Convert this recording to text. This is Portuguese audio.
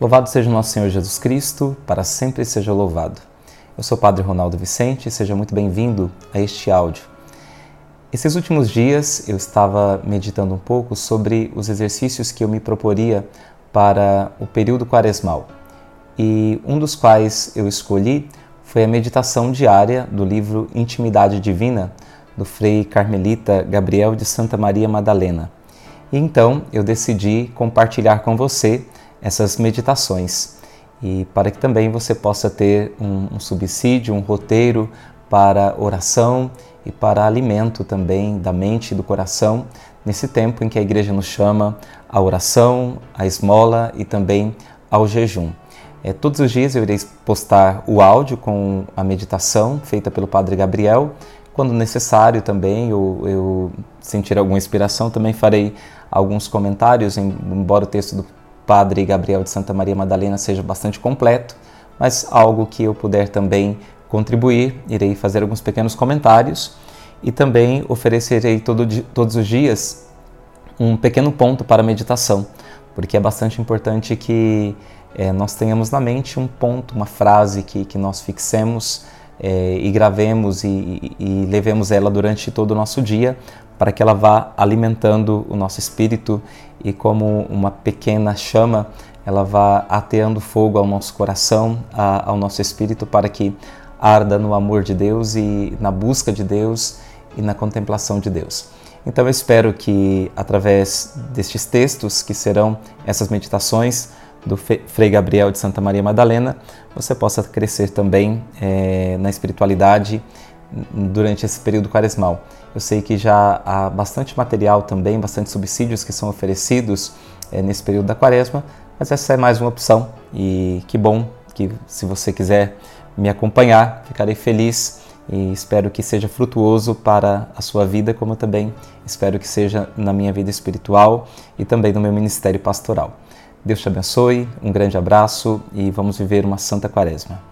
Louvado seja o nosso Senhor Jesus Cristo, para sempre seja louvado. Eu sou o Padre Ronaldo Vicente seja muito bem-vindo a este áudio. Esses últimos dias eu estava meditando um pouco sobre os exercícios que eu me proporia para o período quaresmal. E um dos quais eu escolhi foi a meditação diária do livro Intimidade Divina, do Frei Carmelita Gabriel de Santa Maria Madalena. E então eu decidi compartilhar com você essas meditações e para que também você possa ter um, um subsídio, um roteiro para oração e para alimento também da mente e do coração nesse tempo em que a igreja nos chama à oração, à esmola e também ao jejum. É, todos os dias eu irei postar o áudio com a meditação feita pelo Padre Gabriel. Quando necessário também, eu, eu sentir alguma inspiração, também farei alguns comentários, embora o texto do Padre Gabriel de Santa Maria Madalena seja bastante completo, mas algo que eu puder também contribuir, irei fazer alguns pequenos comentários e também oferecerei todo, todos os dias um pequeno ponto para meditação, porque é bastante importante que é, nós tenhamos na mente um ponto, uma frase que, que nós fixemos é, e gravemos e, e, e levemos ela durante todo o nosso dia para que ela vá alimentando o nosso espírito e como uma pequena chama, ela vá ateando fogo ao nosso coração, a, ao nosso espírito para que arda no amor de Deus e na busca de Deus e na contemplação de Deus. Então eu espero que através destes textos que serão essas meditações do Frei Gabriel de Santa Maria Madalena, você possa crescer também é, na espiritualidade durante esse período quaresmal. Eu sei que já há bastante material também, bastante subsídios que são oferecidos é, nesse período da quaresma, mas essa é mais uma opção e que bom que se você quiser me acompanhar, ficarei feliz e espero que seja frutuoso para a sua vida, como também espero que seja na minha vida espiritual e também no meu ministério pastoral. Deus te abençoe, um grande abraço e vamos viver uma santa quaresma.